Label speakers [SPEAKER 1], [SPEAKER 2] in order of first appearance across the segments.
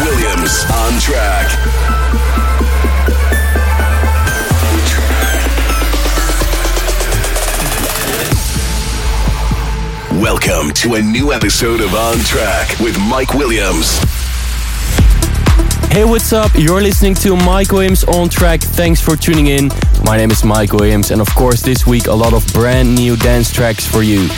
[SPEAKER 1] Williams. On track. Welcome to a new episode of On Track with Mike Williams.
[SPEAKER 2] Hey, what's up? You're listening to Mike Williams on track. Thanks for tuning in. My name is Mike Williams, and of course, this week a lot of brand new dance tracks for you.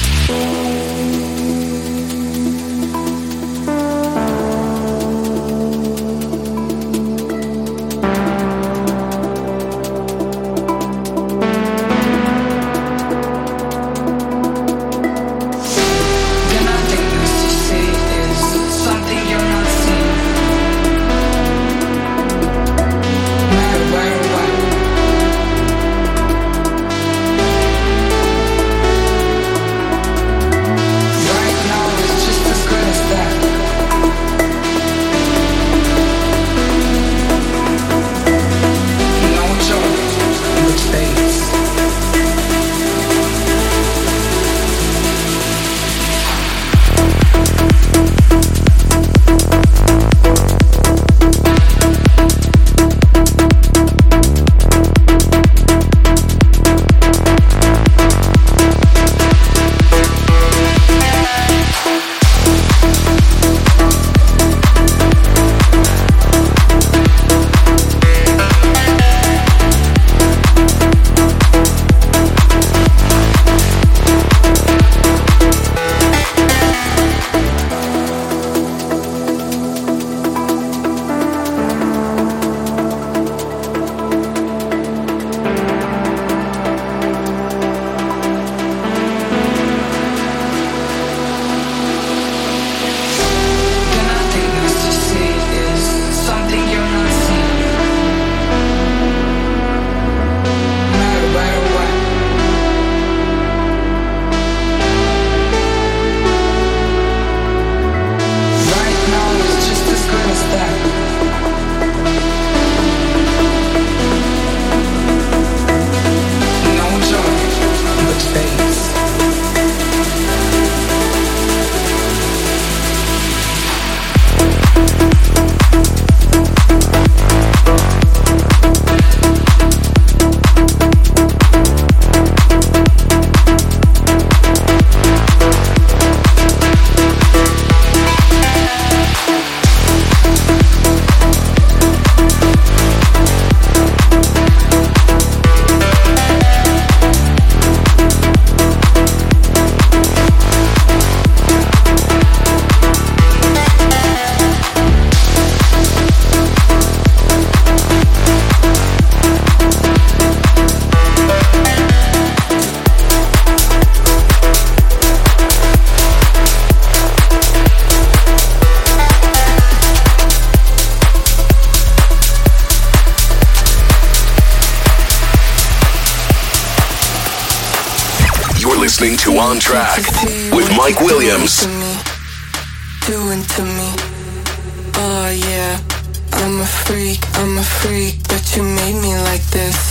[SPEAKER 1] Mike Williams.
[SPEAKER 3] Doing to me. Oh yeah. I'm a freak, I'm a freak, but you made me like this.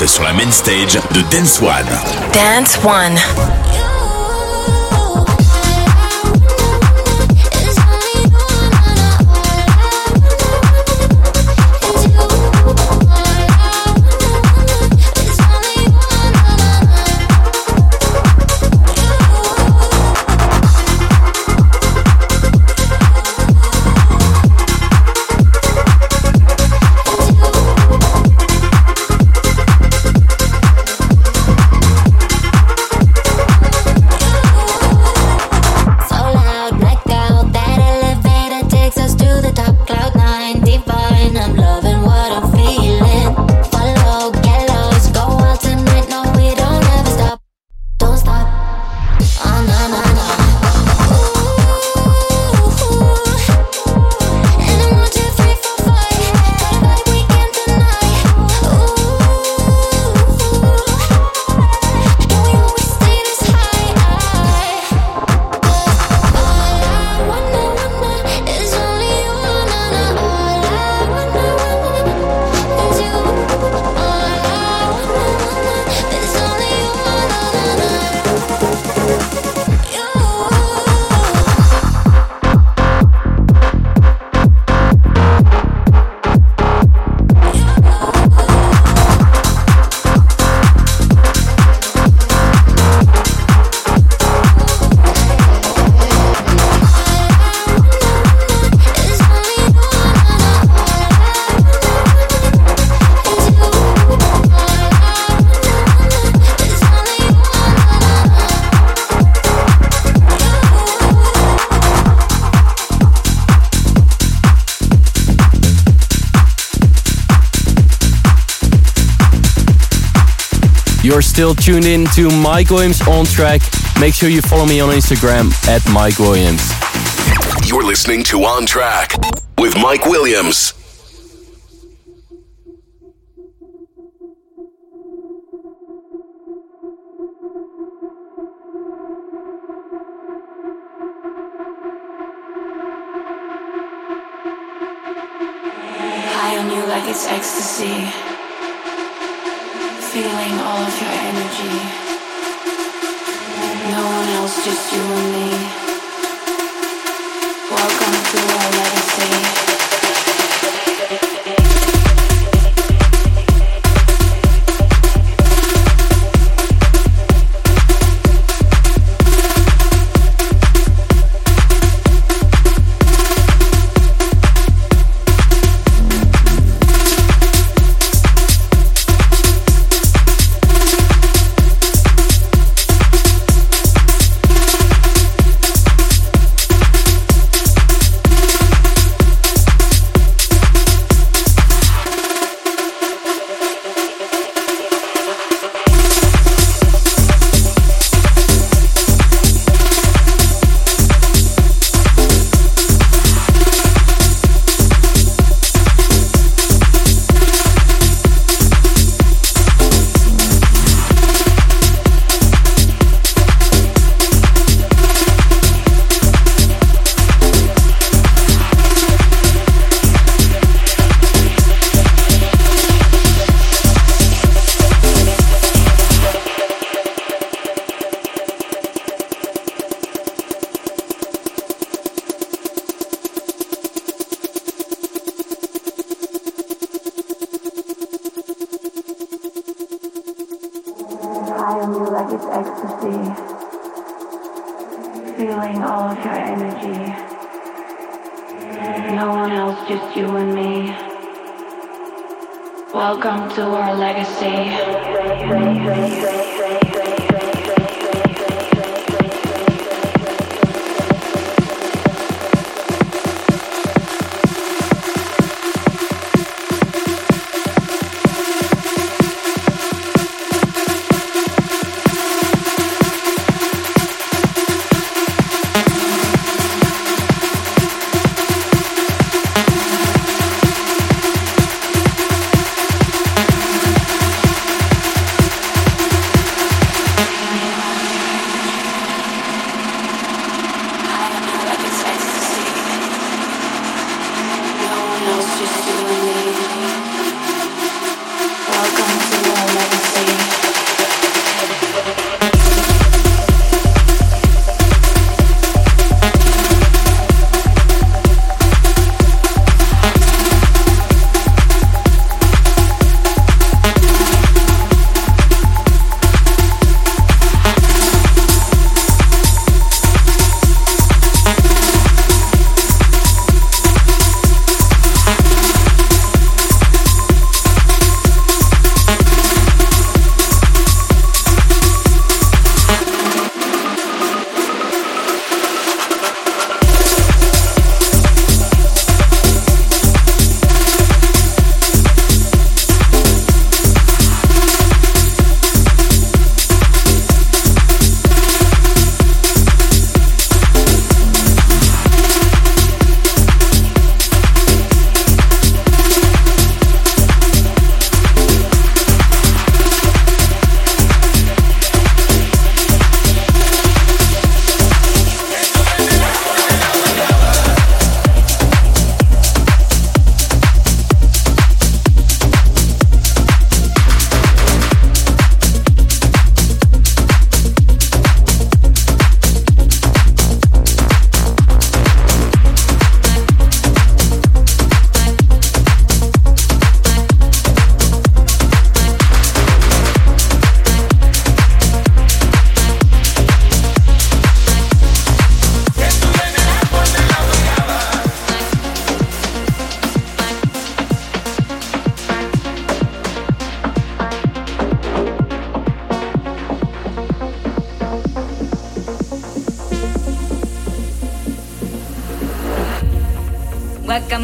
[SPEAKER 4] Mix sur la main stage de Dance One.
[SPEAKER 5] Dance One.
[SPEAKER 6] still tuned in to Mike Williams on track. Make sure you follow me on Instagram at Mike Williams.
[SPEAKER 7] You're listening to On Track with Mike Williams.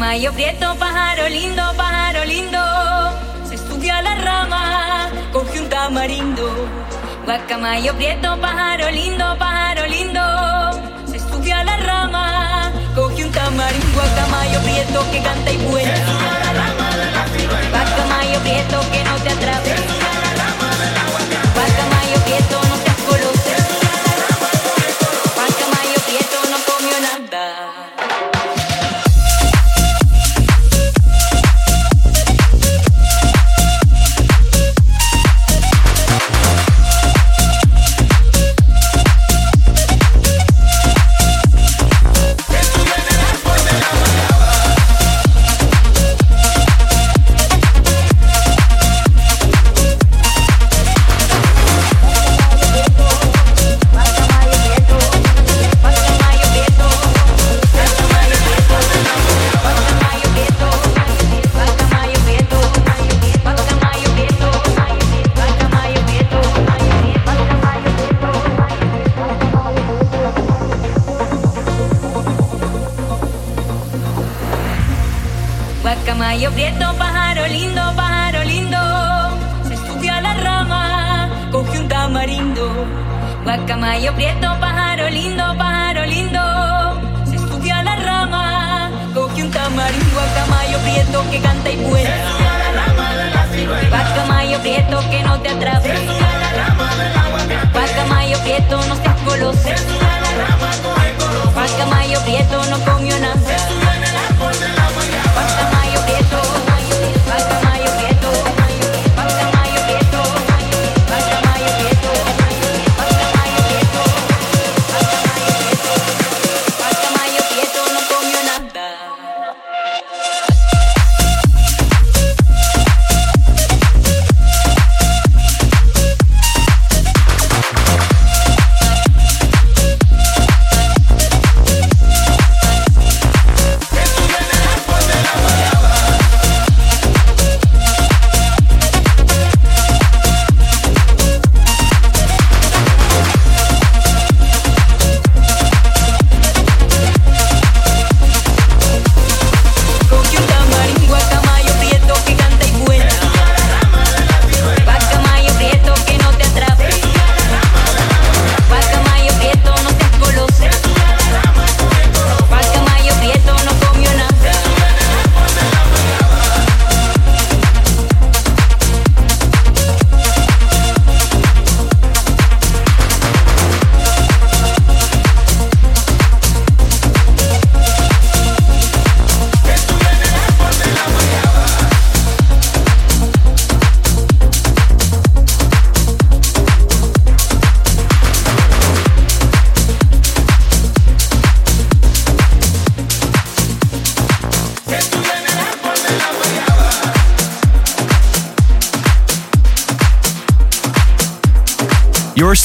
[SPEAKER 8] Mayo Prieto, pájaro lindo, pájaro lindo. Se estudia la rama, coge un tamarindo. Guacamayo Prieto, pájaro lindo, pájaro lindo. Se estudia la rama, coge un tamarindo. Guacamayo Prieto que canta y vuela. Guacamayo Prieto que no te atrape. Guacamayo Prieto no Rayo prieto, pájaro lindo, pájaro lindo. Se subió a la rama, cogió un tamarindo al camayo prieto que canta y vuela. Se subió a la rama de la ciruela. Va camayo prieto que no te atrape. Se subió a la rama del aguacate. Va camayo prieto, no seas goloso. Se subió a la rama, coge coloso. Va camayo prieto, no comió nada.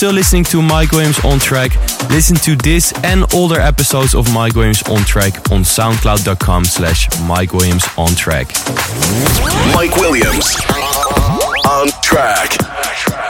[SPEAKER 6] Still listening to Mike Williams on track. Listen to this and older episodes of Mike Williams on track on soundcloud.com slash Mike Williams on track.
[SPEAKER 1] Mike Williams. On track.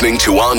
[SPEAKER 9] Dance One.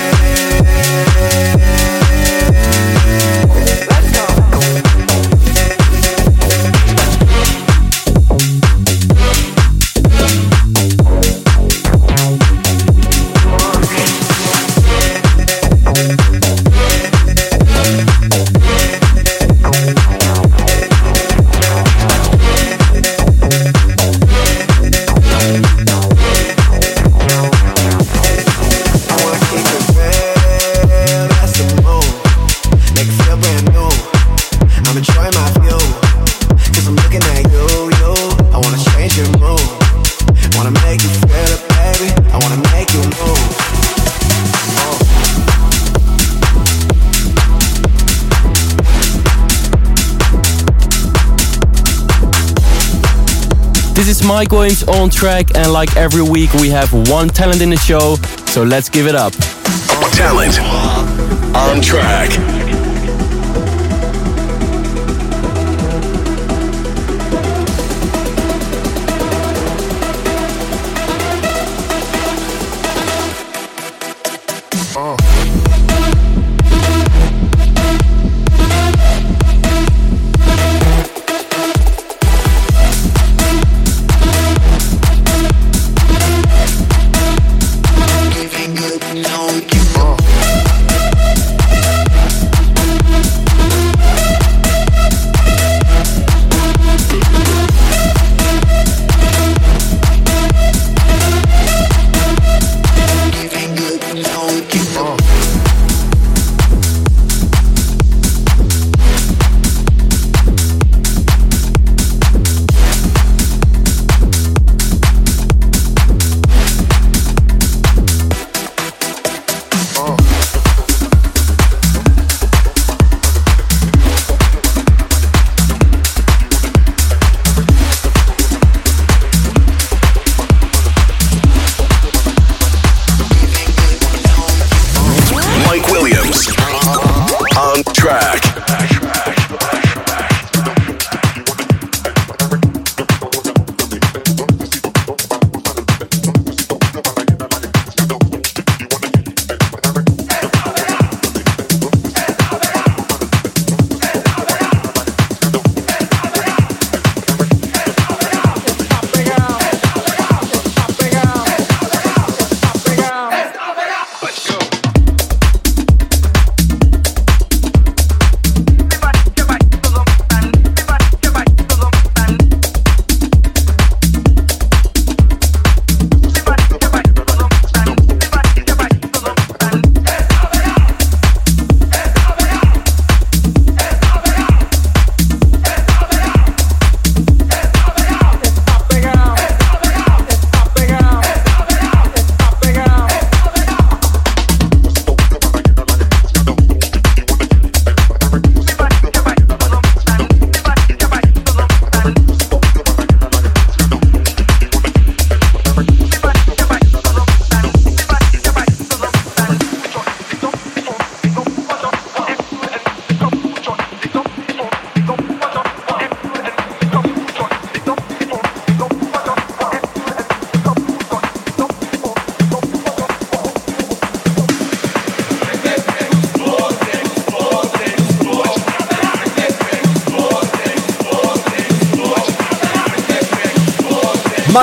[SPEAKER 6] Williams on track, and like every week, we have one talent in the show, so let's give it up.
[SPEAKER 1] Talent on track.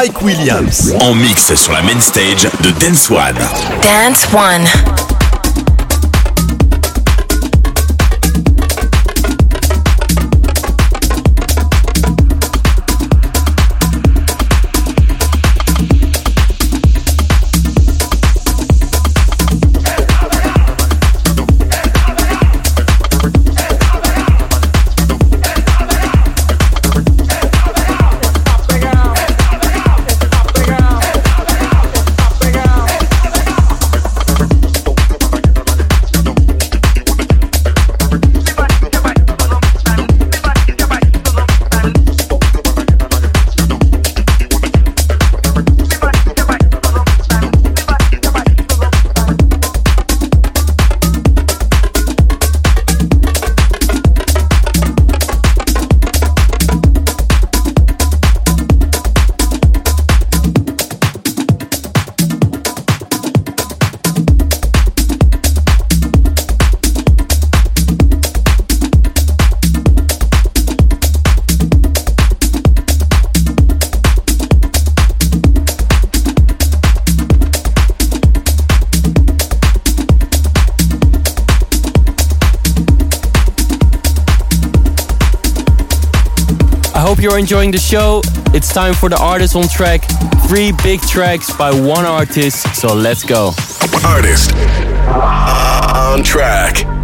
[SPEAKER 10] Mike Williams.
[SPEAKER 4] En mix sur la main stage de Dance One.
[SPEAKER 11] Dance One.
[SPEAKER 6] Hope you're enjoying the show. It's time for the artist on track. Three big tracks by one artist, so let's go.
[SPEAKER 1] Artist on track.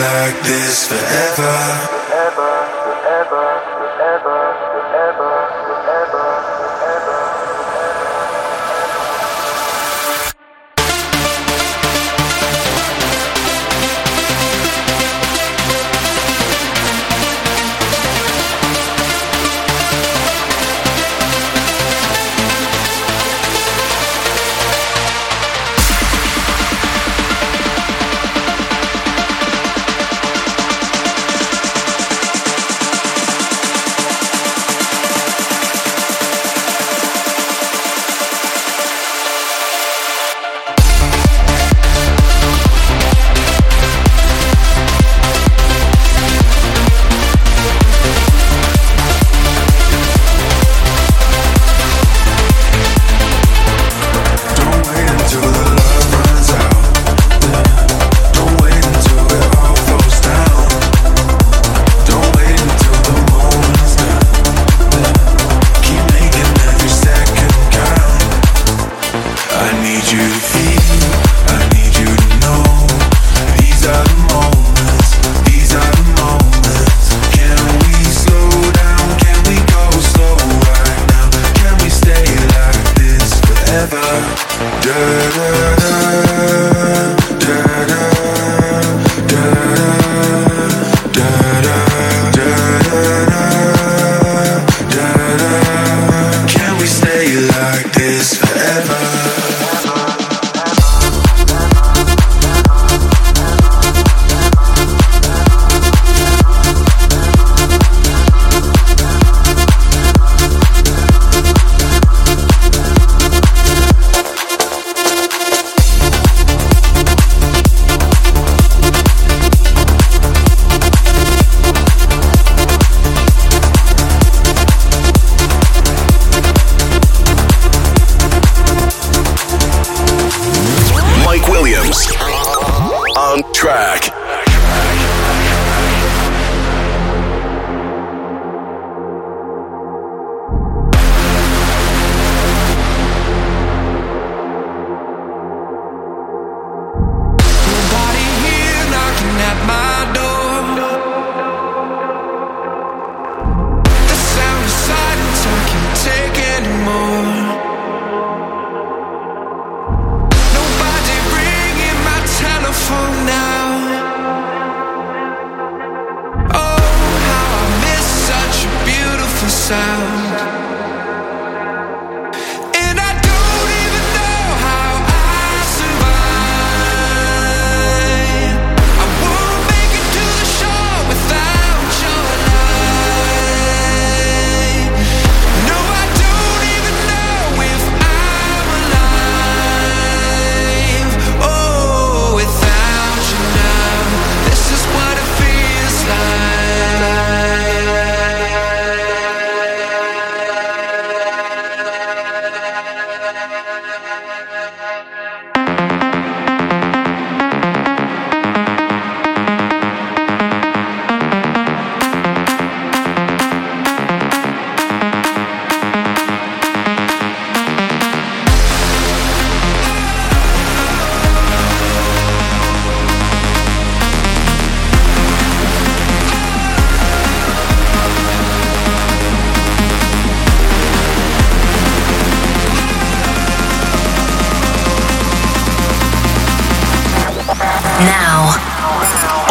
[SPEAKER 12] Like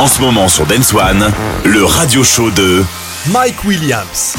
[SPEAKER 4] En ce moment sur Dance One, le radio show de
[SPEAKER 13] Mike Williams.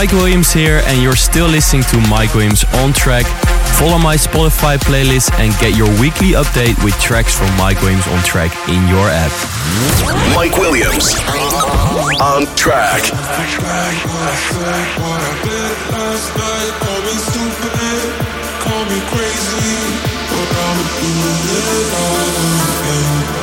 [SPEAKER 6] Mike Williams here, and you're still listening to Mike Williams on track. Follow my Spotify playlist and get your weekly update with tracks from Mike Williams on track in your app.
[SPEAKER 1] Mike Williams on track.
[SPEAKER 14] Call me crazy, but I'ma it all again.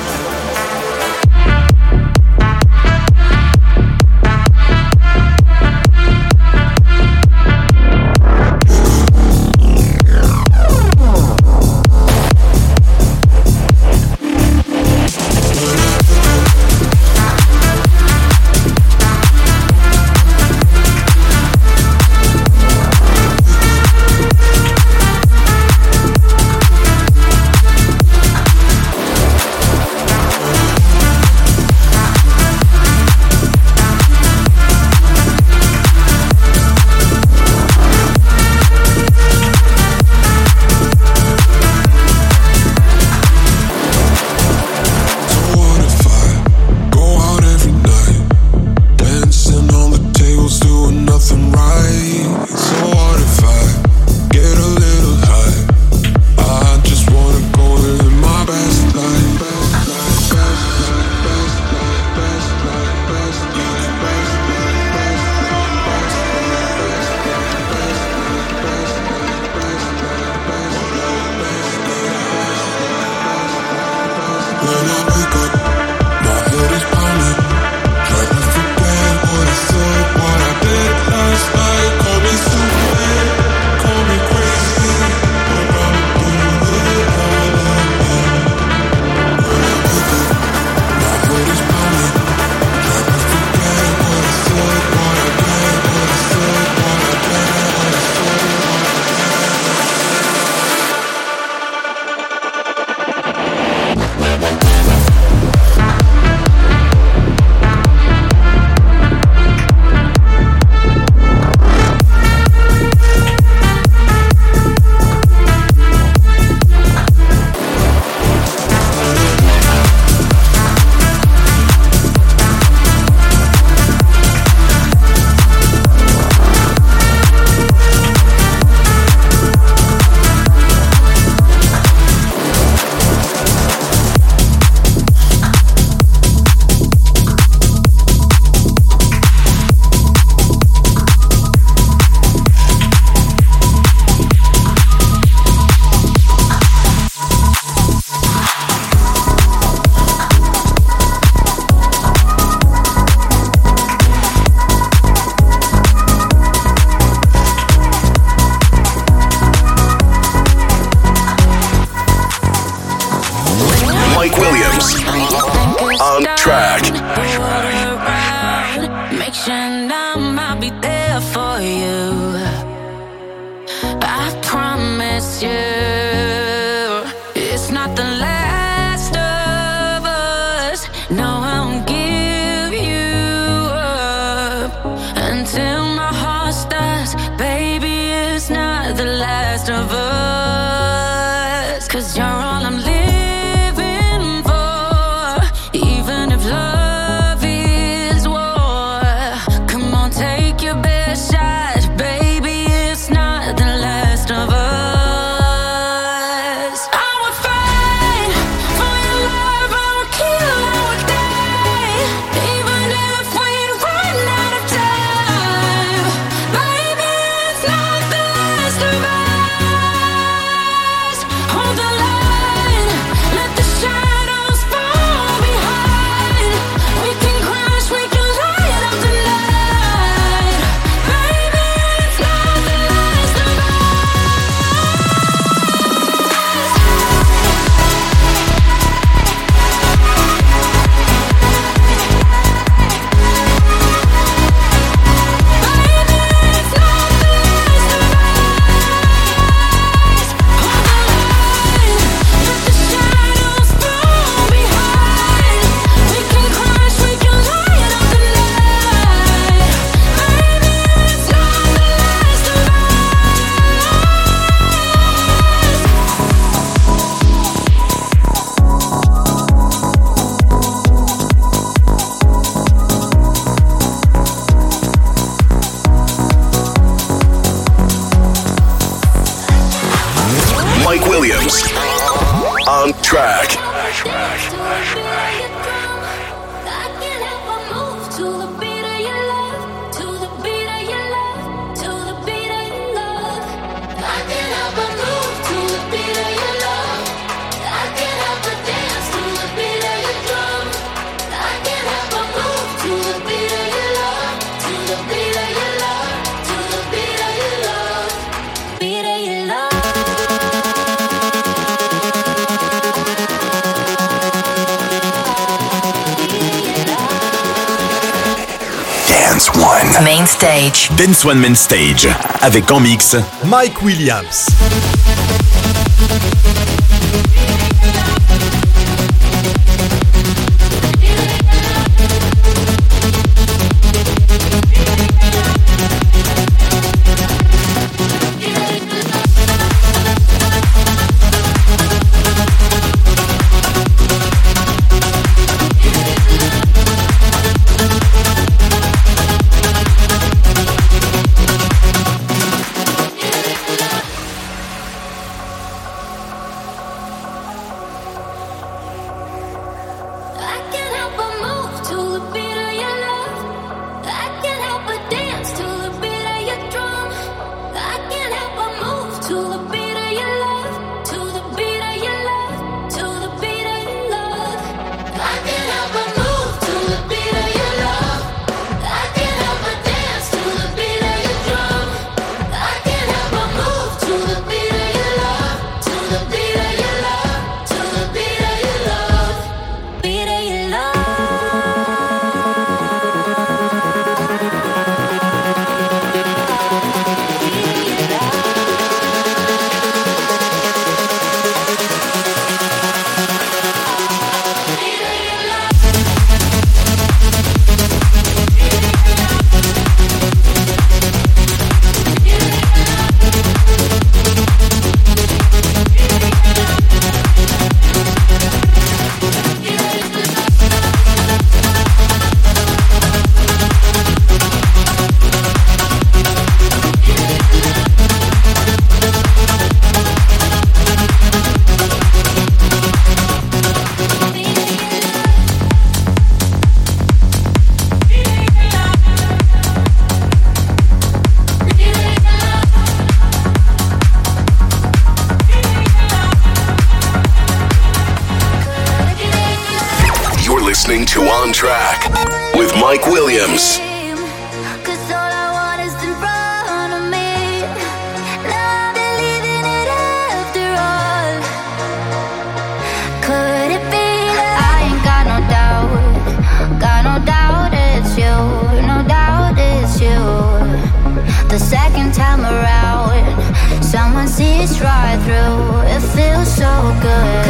[SPEAKER 15] Dance One Main Stage. Avec en mix
[SPEAKER 16] Mike Williams.
[SPEAKER 17] good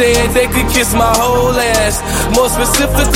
[SPEAKER 17] said they could kiss my whole ass. More specifically,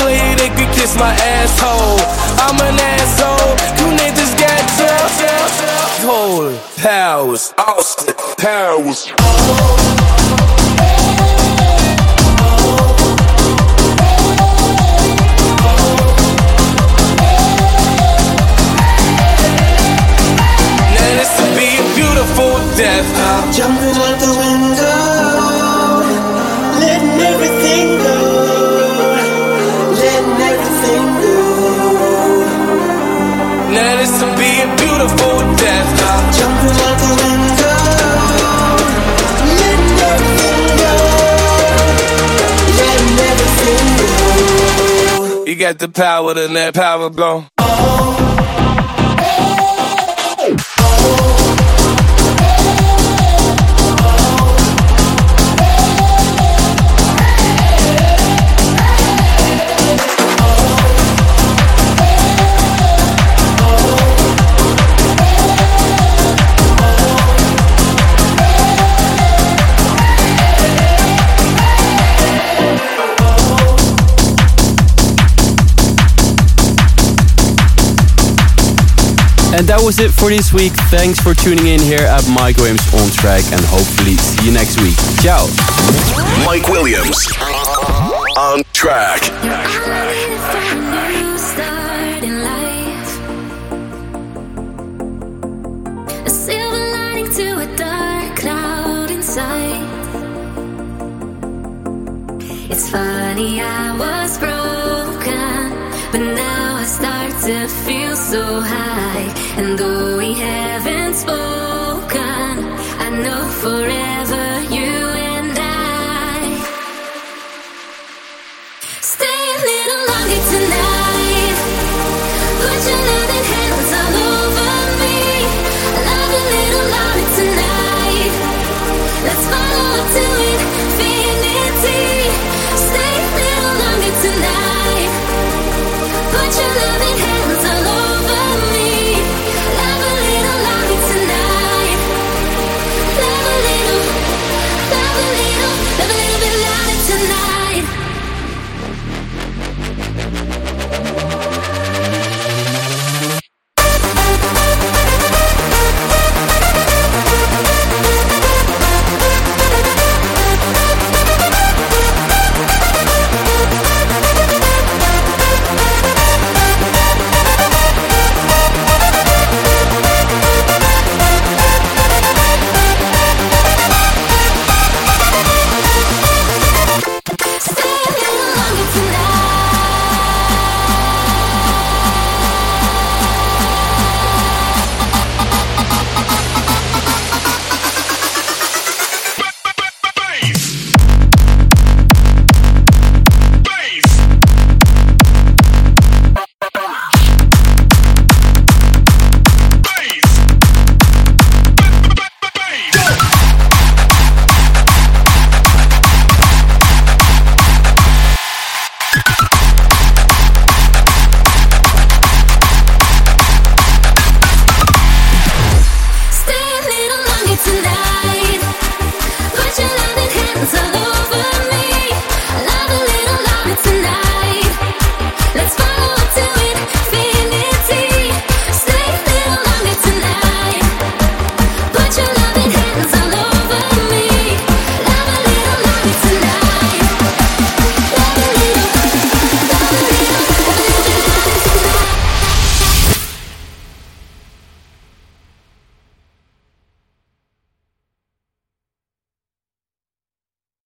[SPEAKER 17] got the power to let power go.
[SPEAKER 6] And that was it for this week. Thanks for tuning in here at Mike Williams on track and hopefully see you next week. Ciao.
[SPEAKER 1] Mike Williams on track.
[SPEAKER 5] A silver lining to a dark cloud inside. It's funny, I was broken, but now I start to feel so high. And though we haven't spoken, I know forever.